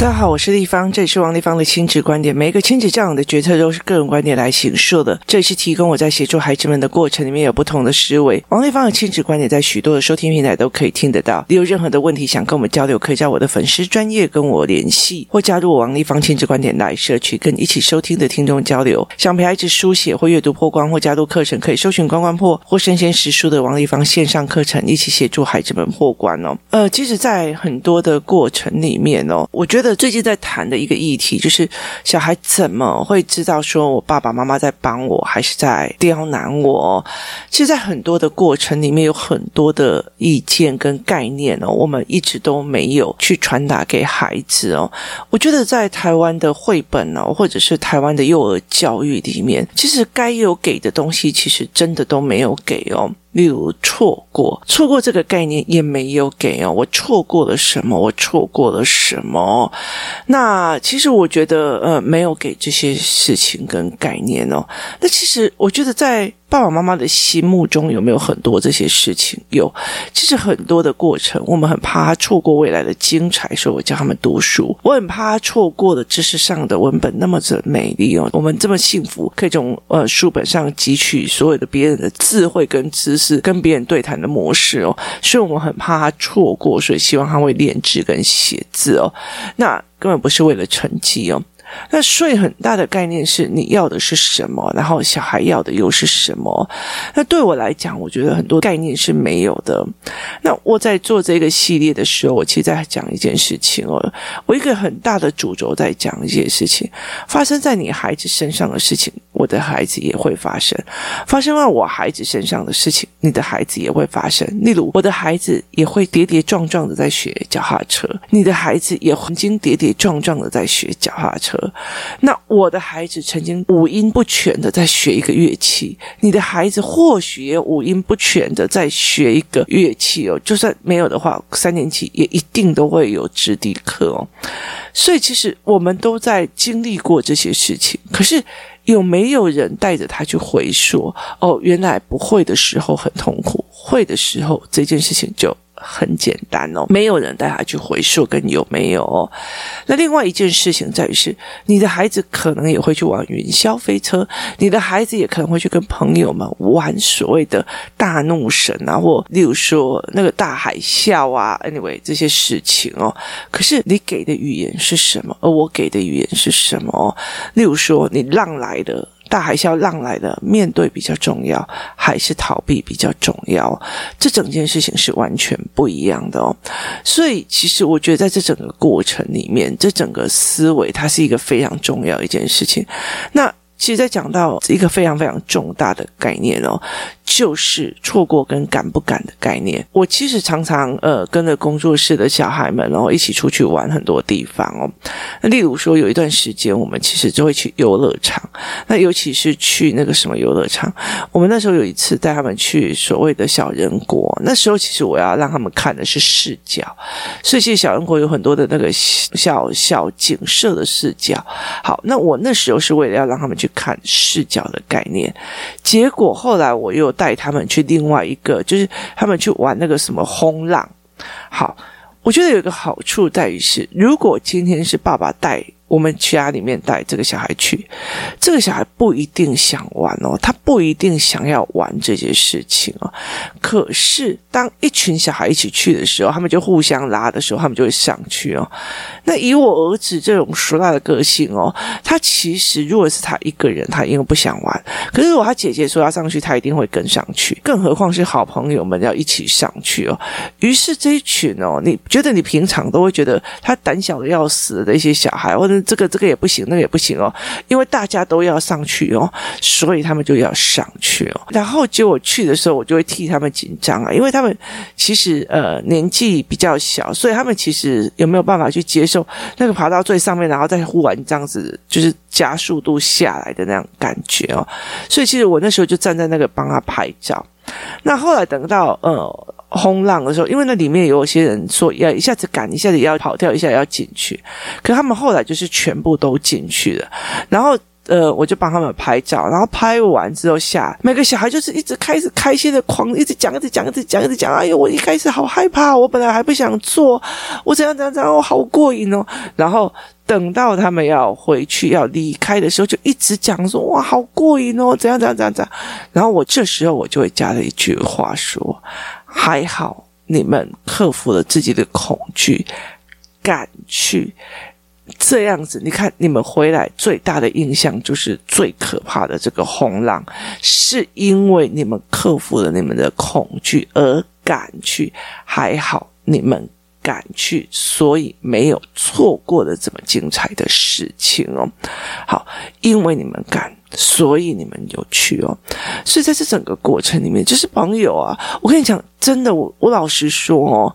大家好，我是丽芳，这里是王立芳的亲子观点。每一个亲子教养的决策都是个人观点来形设的，这里是提供我在协助孩子们的过程里面有不同的思维。王立芳的亲子观点在许多的收听平台都可以听得到。你有任何的问题想跟我们交流，可以在我的粉丝专业跟我联系，或加入王立芳亲子观点来社区，跟一起收听的听众交流。想陪孩子书写或阅读破关，或加入课程，可以搜寻关关破或生鲜识书的王立芳线上课程，一起协助孩子们破关哦。呃，其实，在很多的过程里面哦，我觉得。最近在谈的一个议题，就是小孩怎么会知道说我爸爸妈妈在帮我，还是在刁难我？其实，在很多的过程里面，有很多的意见跟概念哦，我们一直都没有去传达给孩子哦。我觉得在台湾的绘本哦，或者是台湾的幼儿教育里面，其实该有给的东西，其实真的都没有给哦。例如错过，错过这个概念也没有给哦。我错过了什么？我错过了什么？那其实我觉得，呃，没有给这些事情跟概念哦。那其实我觉得在。爸爸妈妈的心目中有没有很多这些事情？有，其实很多的过程，我们很怕他错过未来的精彩，所以我教他们读书。我很怕他错过了知识上的文本那么的美丽哦。我们这么幸福，可以从呃书本上汲取所有的别人的智慧跟知识，跟别人对谈的模式哦。所以我们很怕他错过，所以希望他会练字跟写字哦。那根本不是为了成绩哦。那税很大的概念是你要的是什么，然后小孩要的又是什么？那对我来讲，我觉得很多概念是没有的。那我在做这个系列的时候，我其实在讲一件事情哦，我一个很大的主轴在讲一件事情，发生在你孩子身上的事情，我的孩子也会发生；发生在我孩子身上的事情，你的孩子也会发生。例如，我的孩子也会跌跌撞撞的在学脚踏车，你的孩子也曾经跌跌撞撞的在学脚踏车。那我的孩子曾经五音不全的在学一个乐器，你的孩子或许也五音不全的在学一个乐器哦。就算没有的话，三年级也一定都会有直笛课哦。所以其实我们都在经历过这些事情，可是有没有人带着他去回溯？哦，原来不会的时候很痛苦，会的时候这件事情就。很简单哦，没有人带他去回溯，跟有没有哦。那另外一件事情在于是，你的孩子可能也会去玩云霄飞车，你的孩子也可能会去跟朋友们玩所谓的大怒神啊，或例如说那个大海啸啊，anyway 这些事情哦。可是你给的语言是什么？而我给的语言是什么？例如说，你浪来了。大海啸浪来的，面对比较重要，还是逃避比较重要？这整件事情是完全不一样的哦。所以，其实我觉得在这整个过程里面，这整个思维，它是一个非常重要一件事情。那。其实，在讲到一个非常非常重大的概念哦，就是错过跟敢不敢的概念。我其实常常呃跟着工作室的小孩们，然后一起出去玩很多地方哦。那例如说，有一段时间，我们其实就会去游乐场。那尤其是去那个什么游乐场，我们那时候有一次带他们去所谓的小人国。那时候其实我要让他们看的是视角，所以其实小人国有很多的那个小小景色的视角。好，那我那时候是为了要让他们去。看视角的概念，结果后来我又带他们去另外一个，就是他们去玩那个什么轰浪。好，我觉得有一个好处在于是，如果今天是爸爸带。我们家里面带这个小孩去，这个小孩不一定想玩哦，他不一定想要玩这些事情哦。可是当一群小孩一起去的时候，他们就互相拉的时候，他们就会上去哦。那以我儿子这种熟辣的个性哦，他其实如果是他一个人，他因为不想玩。可是如果他姐姐说要上去，他一定会跟上去。更何况是好朋友们要一起上去哦。于是这一群哦，你觉得你平常都会觉得他胆小的要死的一些小孩，或者。这个这个也不行，那个也不行哦，因为大家都要上去哦，所以他们就要上去哦。然后结果去的时候，我就会替他们紧张啊，因为他们其实呃年纪比较小，所以他们其实有没有办法去接受那个爬到最上面，然后再忽然这样子就是加速度下来的那样感觉哦。所以其实我那时候就站在那个帮他拍照。那后来等到呃。轰浪的时候，因为那里面有些人说要一下子赶，一下子要跑跳，一下要进去，可他们后来就是全部都进去了，然后。呃，我就帮他们拍照，然后拍完之后下，每个小孩就是一直开始开心的狂，一直讲，一直讲，一直讲，一直讲。哎呦，我一开始好害怕，我本来还不想做，我怎样怎样怎样，我好过瘾哦。然后等到他们要回去要离开的时候，就一直讲说哇，好过瘾哦，怎样怎样怎样怎样。然后我这时候我就会加了一句话说，还好你们克服了自己的恐惧，敢去。这样子，你看你们回来最大的印象就是最可怕的这个轰浪，是因为你们克服了你们的恐惧而敢去，还好你们敢去，所以没有错过了这么精彩的事情哦。好，因为你们敢，所以你们有去哦。所以在这整个过程里面，就是朋友啊，我跟你讲，真的，我我老实说哦。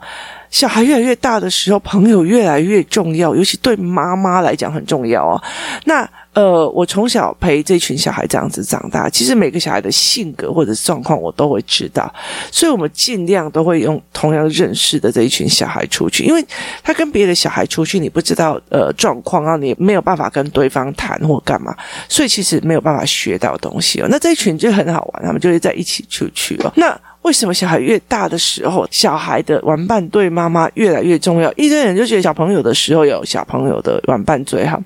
小孩越来越大的时候，朋友越来越重要，尤其对妈妈来讲很重要哦。那呃，我从小陪这群小孩这样子长大，其实每个小孩的性格或者状况我都会知道，所以我们尽量都会用同样认识的这一群小孩出去，因为他跟别的小孩出去，你不知道呃状况，然后你没有办法跟对方谈或干嘛，所以其实没有办法学到东西哦。那这一群就很好玩，他们就会在一起出去哦。那为什么小孩越大的时候，小孩的玩伴对妈妈越来越重要？一堆人就觉得小朋友的时候有小朋友的玩伴最好，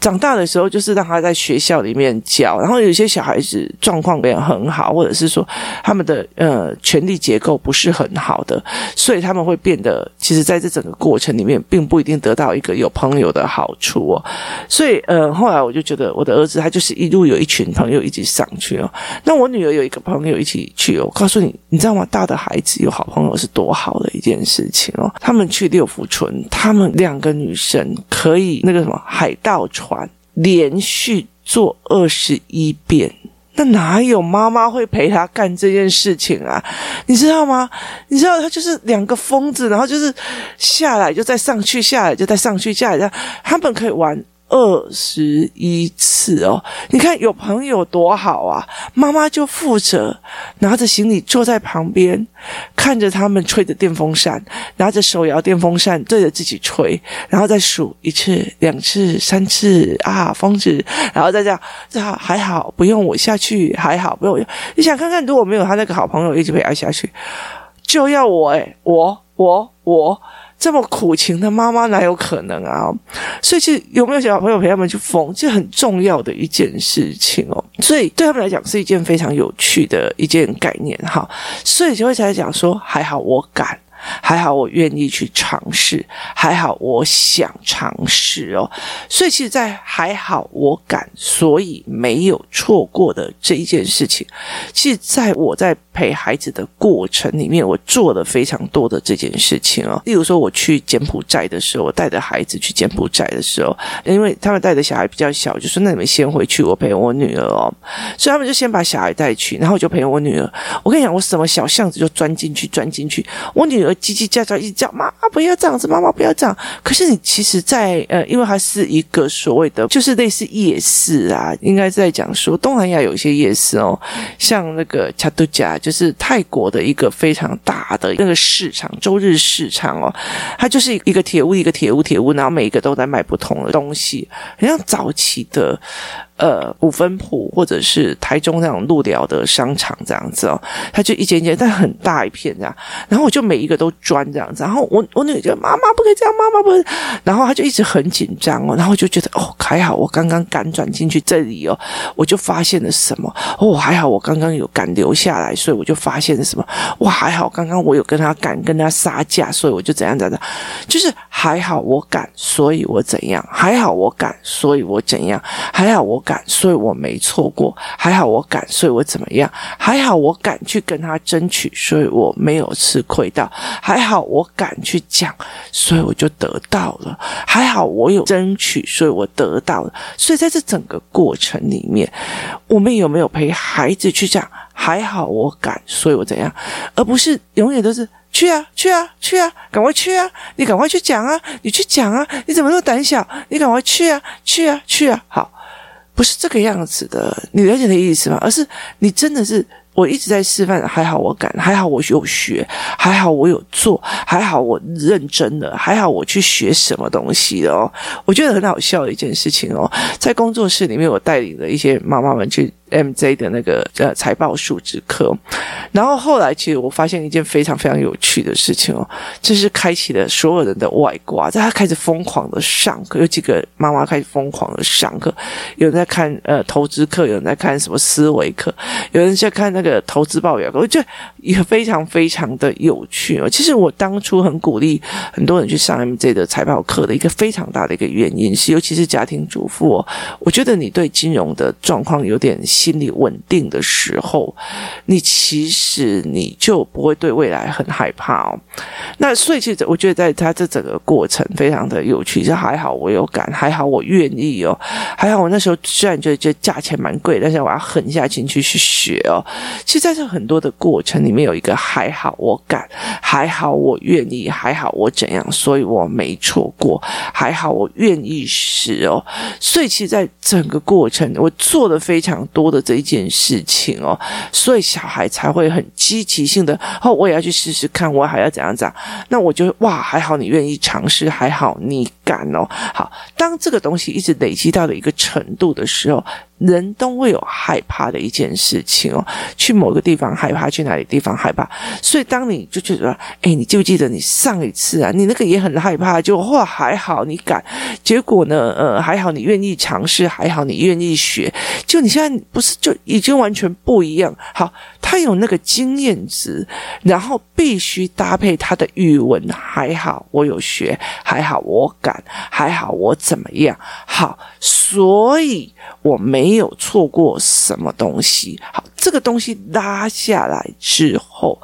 长大的时候就是让他在学校里面教。然后有些小孩子状况没有很好，或者是说他们的呃权力结构不是很好的，所以他们会变得，其实在这整个过程里面，并不一定得到一个有朋友的好处哦。所以呃，后来我就觉得我的儿子他就是一路有一群朋友一起上去哦。那我女儿有一个朋友一起去哦，我告诉你。你知道吗？大的孩子有好朋友是多好的一件事情哦。他们去六福村，他们两个女生可以那个什么海盗船连续做二十一遍，那哪有妈妈会陪他干这件事情啊？你知道吗？你知道他就是两个疯子，然后就是下来就再上去，下来就再上去，下来这样，他们可以玩。二十一次哦，你看有朋友多好啊！妈妈就负责拿着行李坐在旁边，看着他们吹着电风扇，拿着手摇电风扇对着自己吹，然后再数一次、两次、三次啊，疯子，然后再这样，这还好，不用我下去，还好不用我。你想看看，如果没有他那个好朋友一直陪他下去，就要我诶，我我我。这么苦情的妈妈哪有可能啊？所以其实有没有小朋友陪他们去疯，这很重要的一件事情哦。所以对他们来讲是一件非常有趣的一件概念哈。所以就会才讲说，还好我敢。还好我愿意去尝试，还好我想尝试哦。所以其实，在还好我敢，所以没有错过的这一件事情，其实在我在陪孩子的过程里面，我做了非常多的这件事情哦。例如说，我去柬埔寨的时候，我带着孩子去柬埔寨的时候，因为他们带的小孩比较小，就说那你们先回去，我陪我女儿哦。所以他们就先把小孩带去，然后我就陪我女儿。我跟你讲，我什么小巷子就钻进去，钻进去，我女儿。叽叽叫叫，一直叫妈妈不要这样子，妈妈不要这样。可是你其实在，呃，因为它是一个所谓的，就是类似夜市啊，应该在讲说东南亚有一些夜市哦，像那个恰都加，就是泰国的一个非常大的那个市场，周日市场哦，它就是一个铁屋一个铁屋铁屋，然后每一个都在卖不同的东西，很像早期的。呃，五分埔或者是台中那种路寮的商场这样子哦，它就一间间，但很大一片这样。然后我就每一个都钻这样子。然后我我女儿就妈妈不可以这样，妈妈不可以。然后她就一直很紧张哦。然后就觉得哦，还好我刚刚敢转进去这里哦，我就发现了什么哦，还好我刚刚有敢留下来，所以我就发现了什么哇，还好刚刚我有跟他敢跟他杀价，所以我就怎样怎样，就是还好我敢，所以我怎样，还好我敢，所以我怎样，还好我。敢，所以我没错过。还好我敢，所以我怎么样？还好我敢去跟他争取，所以我没有吃亏到。还好我敢去讲，所以我就得到了。还好我有争取，所以我得到了。所以在这整个过程里面，我们有没有陪孩子去讲？还好我敢，所以我怎样？而不是永远都是去啊去啊去啊，赶快去啊！你赶快去讲啊！你去讲啊！你怎么那么胆小？你赶快去啊去啊去啊！好。不是这个样子的，你了解的意思吗？而是你真的是我一直在示范，还好我敢，还好我有学，还好我有做，还好我认真的，还好我去学什么东西的哦。我觉得很好笑的一件事情哦，在工作室里面，我带领了一些妈妈们去。MJ 的那个呃财报数值课，然后后来其实我发现一件非常非常有趣的事情哦，这是开启了所有人的外挂，在他开始疯狂的上课，有几个妈妈开始疯狂的上课，有人在看呃投资课，有人在看什么思维课，有人在看那个投资报表，我觉得也非常非常的有趣哦。其实我当初很鼓励很多人去上 MJ 的财报课的一个非常大的一个原因是，尤其是家庭主妇哦，我觉得你对金融的状况有点。心理稳定的时候，你其实你就不会对未来很害怕哦。那所以其实我觉得在他这整个过程非常的有趣，就还好我有感，还好我愿意哦，还好我那时候虽然觉得觉得价钱蛮贵，但是我要狠下心去去学哦。其实在这很多的过程里面，有一个还好我敢，还好我愿意，还好我怎样，所以我没错过，还好我愿意试哦。所以其实在整个过程，我做的非常多。做的这一件事情哦，所以小孩才会很积极性的哦，我也要去试试看，我还要怎样怎样，那我就哇，还好你愿意尝试，还好你敢哦。好，当这个东西一直累积到了一个程度的时候。人都会有害怕的一件事情哦，去某个地方害怕，去哪里地方害怕。所以当你就觉得，哎，你记不记得你上一次啊，你那个也很害怕，就哇还好你敢，结果呢，呃还好你愿意尝试，还好你愿意学，就你现在不是就已经完全不一样。好，他有那个经验值，然后必须搭配他的语文，还好我有学，还好我敢，还好我怎么样，好，所以我没。有错过什么东西，好。这个东西拉下来之后，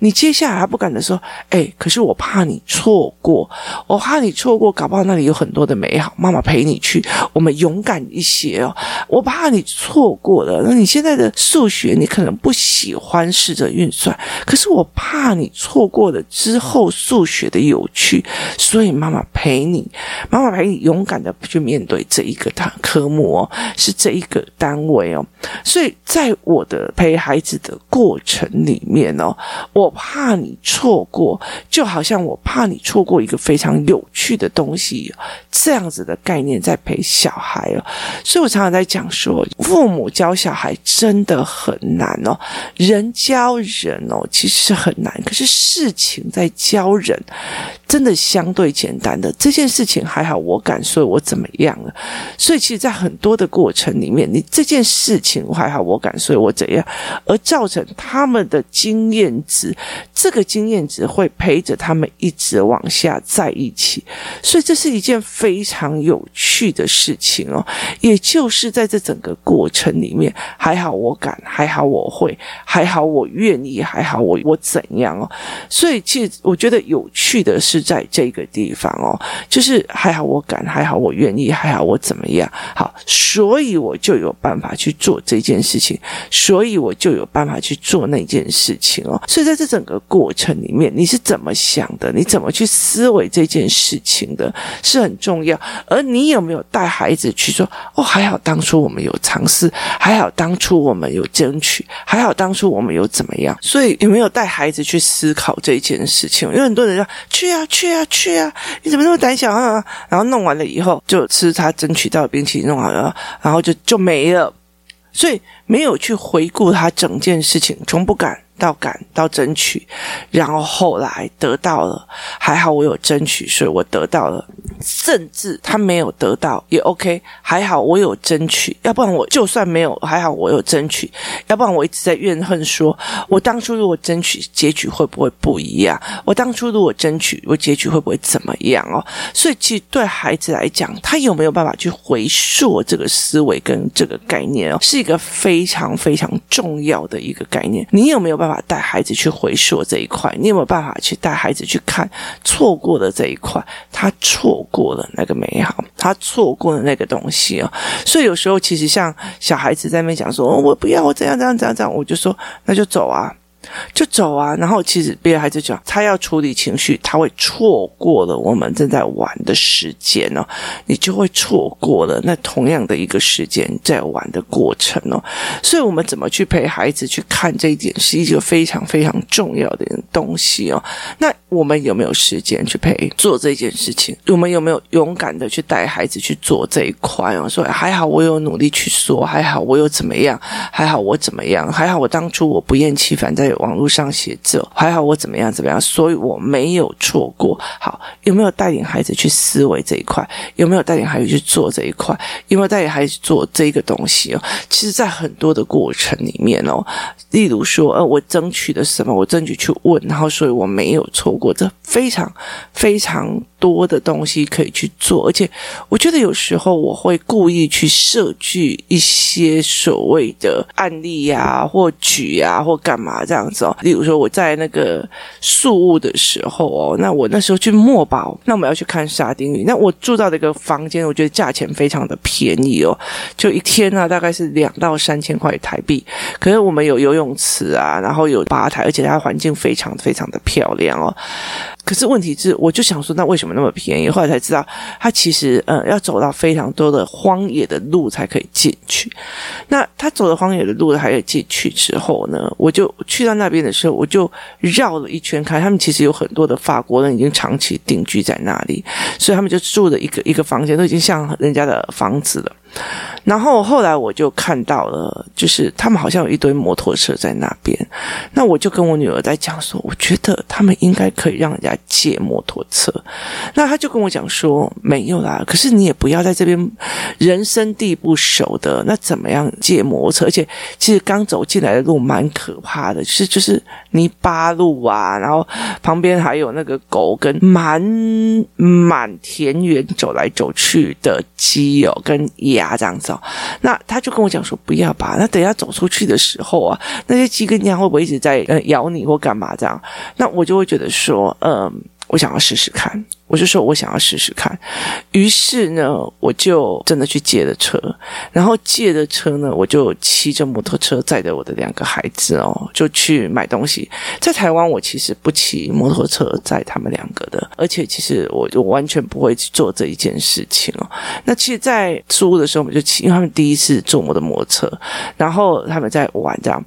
你接下来还不敢的说，哎，可是我怕你错过，我怕你错过，搞不好那里有很多的美好，妈妈陪你去，我们勇敢一些哦。我怕你错过了，那你现在的数学你可能不喜欢试着运算，可是我怕你错过了之后数学的有趣，所以妈妈陪你，妈妈陪你勇敢的去面对这一个大科目哦，是这一个单位哦，所以在我的。陪孩子的过程里面哦，我怕你错过，就好像我怕你错过一个非常有趣的东西，这样子的概念在陪小孩哦。所以我常常在讲说，父母教小孩真的很难哦，人教人哦，其实是很难，可是事情在教人。真的相对简单的这件事情还好，我敢说，我怎么样了？所以其实，在很多的过程里面，你这件事情还好，我敢说，我怎而造成他们的经验值，这个经验值会陪着他们一直往下在一起。所以这是一件非常有趣的事情哦。也就是在这整个过程里面，还好我敢，还好我会，还好我愿意，还好我我怎样哦。所以其实我觉得有趣的是。在这个地方哦，就是还好我敢，还好我愿意，还好我怎么样？好，所以我就有办法去做这件事情，所所以我就有办法去做那件事情哦。所以在这整个过程里面，你是怎么想的？你怎么去思维这件事情的，是很重要。而你有没有带孩子去说？哦，还好当初我们有尝试，还好当初我们有争取，还好当初我们有怎么样？所以有没有带孩子去思考这件事情？因为很多人说去啊。去啊去啊！你怎么那么胆小啊？然后弄完了以后，就吃他争取到的冰淇淋，弄好了，然后就就没了。所以没有去回顾他整件事情，从不敢到感到争取，然后后来得到了，还好我有争取，所以我得到了。甚至他没有得到也 OK，还好我有争取，要不然我就算没有，还好我有争取，要不然我一直在怨恨说，我当初如果争取，结局会不会不一样？我当初如果争取，我结局会不会怎么样哦？所以其实对孩子来讲，他有没有办法去回溯这个思维跟这个概念哦，是一个非常非常重要的一个概念。你有没有办法带孩子去回溯这一块？你有没有办法去带孩子去看错过的这一块？他错。过了那个美好，他错过了那个东西哦，所以有时候其实像小孩子在那边讲说，我不要，我怎样怎样怎样怎样，我就说那就走啊，就走啊，然后其实别的孩子讲，他要处理情绪，他会错过了我们正在玩的时间哦，你就会错过了那同样的一个时间在玩的过程哦。所以，我们怎么去陪孩子去看这一点，是一个非常非常重要的东西哦。那我们有没有时间去陪做这件事情？我们有没有勇敢的去带孩子去做这一块哦？说还好，我有努力去说，还好我有怎么样，还好我怎么样，还好我当初我不厌其烦在。网络上写字，还好我怎么样怎么样，所以我没有错过。好，有没有带领孩子去思维这一块？有没有带领孩子去做这一块？有没有带领孩子做这个东西哦？其实，在很多的过程里面哦，例如说，呃，我争取的什么，我争取去问，然后所以我没有错过，这非常非常。多的东西可以去做，而且我觉得有时候我会故意去设计一些所谓的案例呀、啊，或举啊，或干嘛这样样子哦。例如说我在那个宿雾的时候哦，那我那时候去墨宝，那我们要去看沙丁鱼，那我住到的一个房间，我觉得价钱非常的便宜哦，就一天呢、大概是两到三千块台币。可是我们有游泳池啊，然后有吧台，而且它环境非常非常的漂亮哦。可是问题是，我就想说，那为什么那么便宜？后来才知道，他其实呃要走到非常多的荒野的路才可以进去。那他走的荒野的路还可以进去之后呢，我就去到那边的时候，我就绕了一圈看，他们其实有很多的法国人已经长期定居在那里，所以他们就住的一个一个房间，都已经像人家的房子了。然后后来我就看到了，就是他们好像有一堆摩托车在那边。那我就跟我女儿在讲说，我觉得他们应该可以让人家借摩托车。那他就跟我讲说，没有啦，可是你也不要在这边人生地不熟的，那怎么样借摩托车？而且其实刚走进来的路蛮可怕的，就是就是泥巴路啊，然后旁边还有那个狗跟满满田园走来走去的鸡哦，跟啊这样子哦。那他就跟我讲说，不要吧，那等下走出去的时候啊，那些鸡跟鸭会不会一直在呃咬你或干嘛这样？那我就会觉得说，嗯、我想要试试看。我就说，我想要试试看。于是呢，我就真的去借了车。然后借的车呢，我就骑着摩托车载着我的两个孩子哦，就去买东西。在台湾，我其实不骑摩托车载他们两个的，而且其实我就完全不会去做这一件事情哦。那其实，在租的时候，我们就骑，因为他们第一次坐我的摩托车，然后他们在玩这样。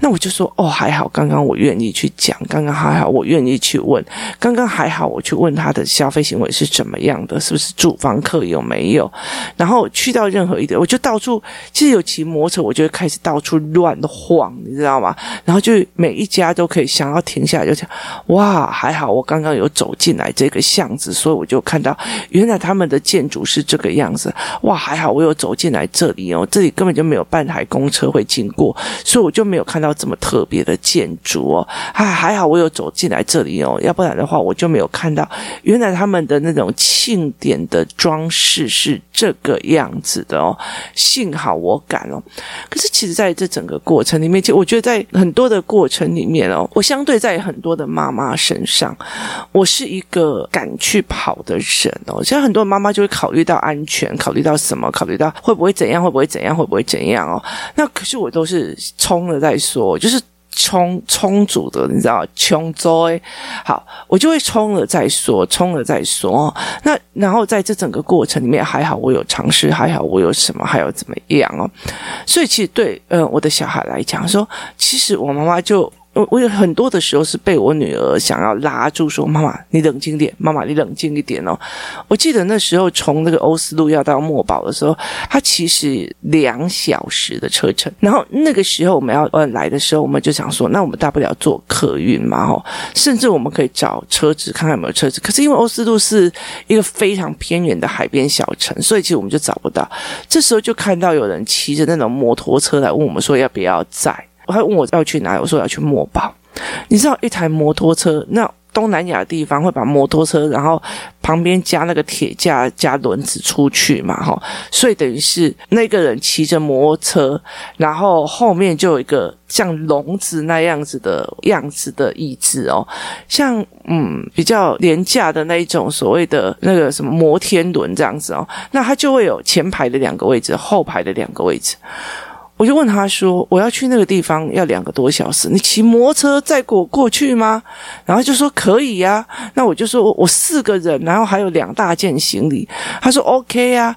那我就说，哦，还好，刚刚我愿意去讲，刚刚还好，我愿意去问，刚刚还好，我去问他的消费行为是怎么样的？是不是住房客有没有？然后去到任何一点，我就到处，其实有骑摩托车，我就会开始到处乱晃，你知道吗？然后就每一家都可以想要停下来，就讲哇，还好我刚刚有走进来这个巷子，所以我就看到原来他们的建筑是这个样子。哇，还好我有走进来这里哦，这里根本就没有半台公车会经过，所以我就没有看到这么特别的建筑哦。还还好我有走进来这里哦，要不然的话我就没有看到原来他们的那种庆典的装饰是这个样子的哦，幸好我敢哦。可是其实在这整个过程里面，其实我觉得在很多的过程里面哦，我相对在很多的妈妈身上，我是一个敢去跑的人哦。现在很多妈妈就会考虑到安全，考虑到什么？考虑到会不会怎样？会不会怎样？会不会怎样哦？那可是我都是冲了再说，就是。充充足的，你知道，穷追好，我就会充了再说，充了再说。那然后在这整个过程里面，还好我有尝试，还好我有什么，还有怎么样哦。所以其实对，呃，我的小孩来讲，说其实我妈妈就。我我有很多的时候是被我女儿想要拉住，说：“妈妈，你冷静点，妈妈，你冷静一点哦。”我记得那时候从那个欧斯路要到墨宝的时候，它其实两小时的车程。然后那个时候我们要呃来的时候，我们就想说，那我们大不了坐客运嘛，吼，甚至我们可以找车子看看有没有车子。可是因为欧斯路是一个非常偏远的海边小城，所以其实我们就找不到。这时候就看到有人骑着那种摩托车来问我们说要不要载。我还问我要去哪，我说要去墨宝。你知道一台摩托车，那东南亚地方会把摩托车，然后旁边加那个铁架加轮子出去嘛，哈，所以等于是那个人骑着摩托车，然后后面就有一个像笼子那样子的样子的椅子哦，像嗯比较廉价的那一种所谓的那个什么摩天轮这样子哦，那它就会有前排的两个位置，后排的两个位置。我就问他说：“我要去那个地方要两个多小时，你骑摩托车载我过去吗？”然后就说：“可以呀。”那我就说：“我四个人，然后还有两大件行李。”他说：“OK 呀。”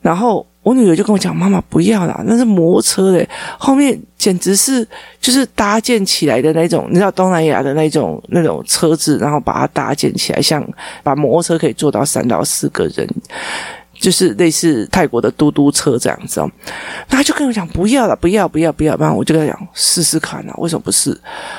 然后我女儿就跟我讲：“妈妈不要啦，那是摩托车嘞，后面简直是就是搭建起来的那种，你知道东南亚的那种那种车子，然后把它搭建起来，像把摩托车可以坐到三到四个人。”就是类似泰国的嘟嘟车这样子哦，那他就跟我讲不要了，不要不要不要，不然我就跟他讲试试看啊，为什么不是？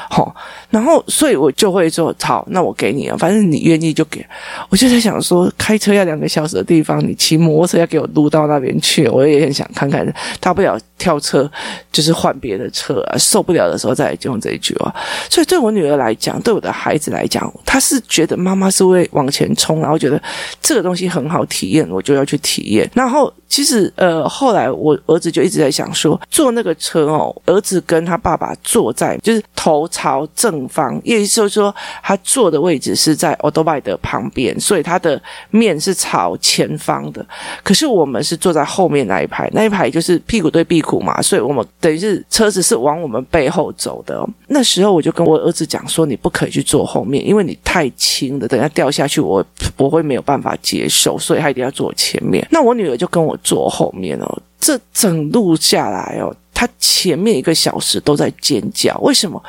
好，然后所以我就会说好，那我给你啊，反正你愿意就给。我就在想说，开车要两个小时的地方，你骑摩托车要给我撸到那边去，我也很想看看，大不了跳车，就是换别的车啊，受不了的时候再用这一句话。所以对我女儿来讲，对我的孩子来讲，他是觉得妈妈是会往前冲，然后觉得这个东西很好体验，我就要。去体验，然后其实呃，后来我儿子就一直在想说，坐那个车哦，儿子跟他爸爸坐在就是头朝正方，意思就是说他坐的位置是在欧多拜的旁边，所以他的面是朝前方的。可是我们是坐在后面那一排，那一排就是屁股对屁股嘛，所以我们等于是车子是往我们背后走的。那时候我就跟我儿子讲说，你不可以去坐后面，因为你太轻了，等下掉下去我我会没有办法接受，所以他一定要坐前。那我女儿就跟我坐后面哦，这整路下来哦。他前面一个小时都在尖叫，为什么？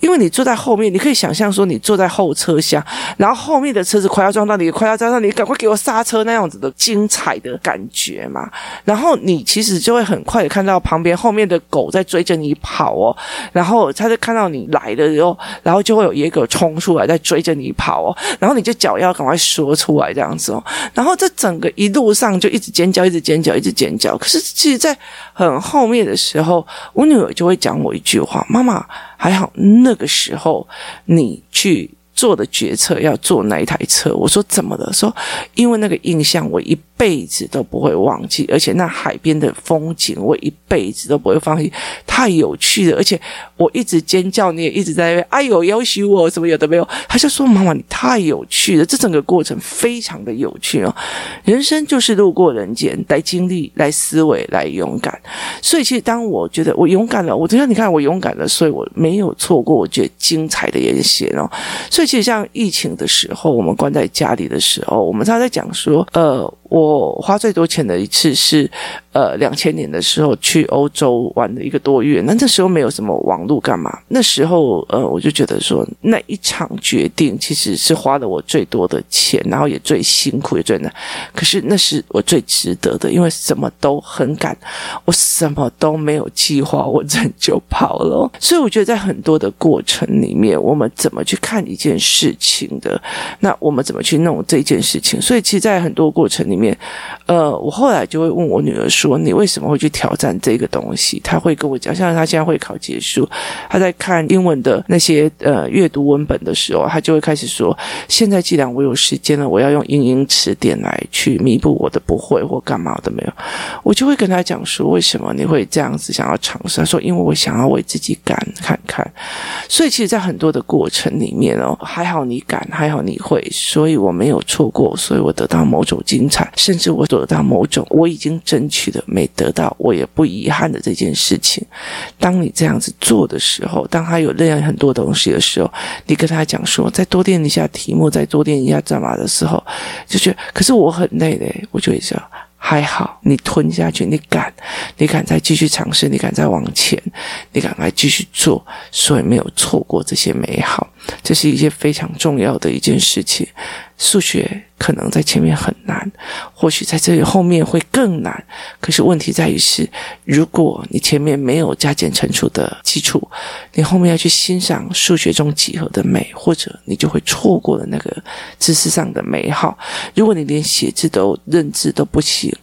因为你坐在后面，你可以想象说你坐在后车厢，然后后面的车子快要撞到你，快要撞到你，赶快给我刹车那样子的精彩的感觉嘛。然后你其实就会很快的看到旁边后面的狗在追着你跑哦，然后他就看到你来的时候，然后就会有野狗冲出来在追着你跑哦，然后你就脚要赶快缩出来这样子哦，然后这整个一路上就一直尖叫，一直尖叫，一直尖叫。可是其实，在很后面的时候，我女儿就会讲我一句话：“妈妈，还好那个时候你去做的决策要坐那一台车。”我说：“怎么了？”说：“因为那个印象我一。”辈子都不会忘记，而且那海边的风景我一辈子都不会放弃，太有趣了。而且我一直尖叫，你也一直在那边，哎呦，要挟我什么有的没有？他就说：“妈妈，你太有趣了，这整个过程非常的有趣哦。人生就是路过人间，来经历，来思维，来勇敢。所以其实当我觉得我勇敢了，我就像你看我勇敢了，所以我没有错过我觉得精彩的演戏哦。所以其实像疫情的时候，我们关在家里的时候，我们常常在讲说，呃。我花最多钱的一次是，呃，两千年的时候去欧洲玩了一个多月，那那时候没有什么网络干嘛？那时候，呃，我就觉得说那一场决定其实是花了我最多的钱，然后也最辛苦也最难，可是那是我最值得的，因为什么都很赶，我什么都没有计划，我人就跑了。所以我觉得在很多的过程里面，我们怎么去看一件事情的，那我们怎么去弄这件事情？所以其实，在很多过程里面，呃，我后来就会问我女儿说。你为什么会去挑战这个东西？她会跟我讲，像她现在会考结束，她在看英文的那些呃阅读文本的时候，她就会开始说：现在既然我有时间了，我要用英英词典来去弥补我的不会或干嘛的没有。我就会跟她讲说：为什么你会这样子想要尝试？她说：因为我想要为自己敢看看。所以其实，在很多的过程里面哦，还好你敢，还好你会，所以我没有错过，所以我得到某种精彩，甚至我得到某种我已经争取的。没得到，我也不遗憾的这件事情。当你这样子做的时候，当他有那样很多东西的时候，你跟他讲说，再多练一下题目，再多练一下干嘛的时候，就觉得，可是我很累嘞，我就会说，还好，你吞下去，你敢，你敢再继续尝试，你敢再往前，你敢来继续做，所以没有错过这些美好。这是一件非常重要的一件事情。数学可能在前面很难，或许在这里后面会更难。可是问题在于是，如果你前面没有加减乘除的基础，你后面要去欣赏数学中几何的美，或者你就会错过了那个知识上的美好。如果你连写字都认字都不行，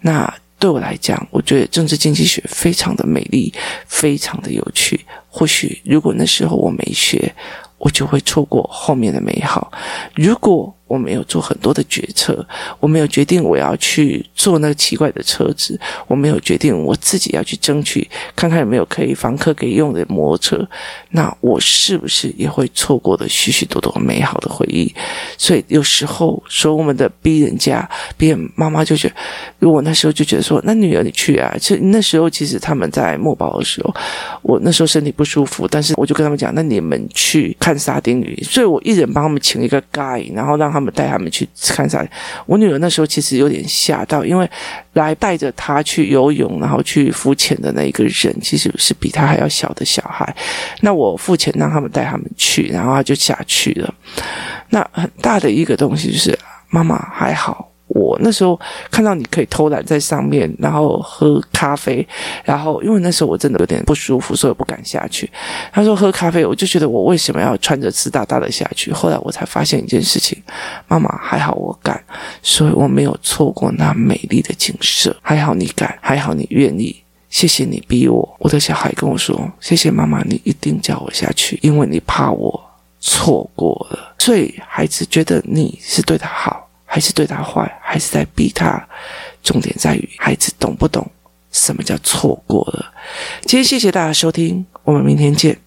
那对我来讲，我觉得政治经济学非常的美丽，非常的有趣。或许如果那时候我没学。我就会错过后面的美好。如果我没有做很多的决策，我没有决定我要去坐那个奇怪的车子，我没有决定我自己要去争取看看有没有可以房客可以用的摩托车，那我是不是也会错过了许许多多美好的回忆？所以有时候说我们的逼人家，逼人妈妈就觉得，如果那时候就觉得说，那女儿你去啊，其实那时候其实他们在墨宝的时候，我那时候身体不舒服，但是我就跟他们讲，那你们去看沙丁鱼，所以我一人帮他们请一个 guy，然后让他们带他们去看沙。我女儿那时候其实有点吓到，因为来带着她去游泳，然后去浮潜的那一个人，其实是比她还要小的小孩。那我付钱让他们带他们去，然后她就下去了。那很大的一个东西就是，妈妈还好。我那时候看到你可以偷懒在上面，然后喝咖啡，然后因为那时候我真的有点不舒服，所以不敢下去。他说喝咖啡，我就觉得我为什么要穿着湿哒哒的下去？后来我才发现一件事情，妈妈还好我敢，所以我没有错过那美丽的景色。还好你敢，还好你愿意，谢谢你逼我。我的小孩跟我说：“谢谢妈妈，你一定叫我下去，因为你怕我错过了。”所以孩子觉得你是对他好。还是对他坏，还是在逼他？重点在于孩子懂不懂什么叫错过了。今天谢谢大家收听，我们明天见。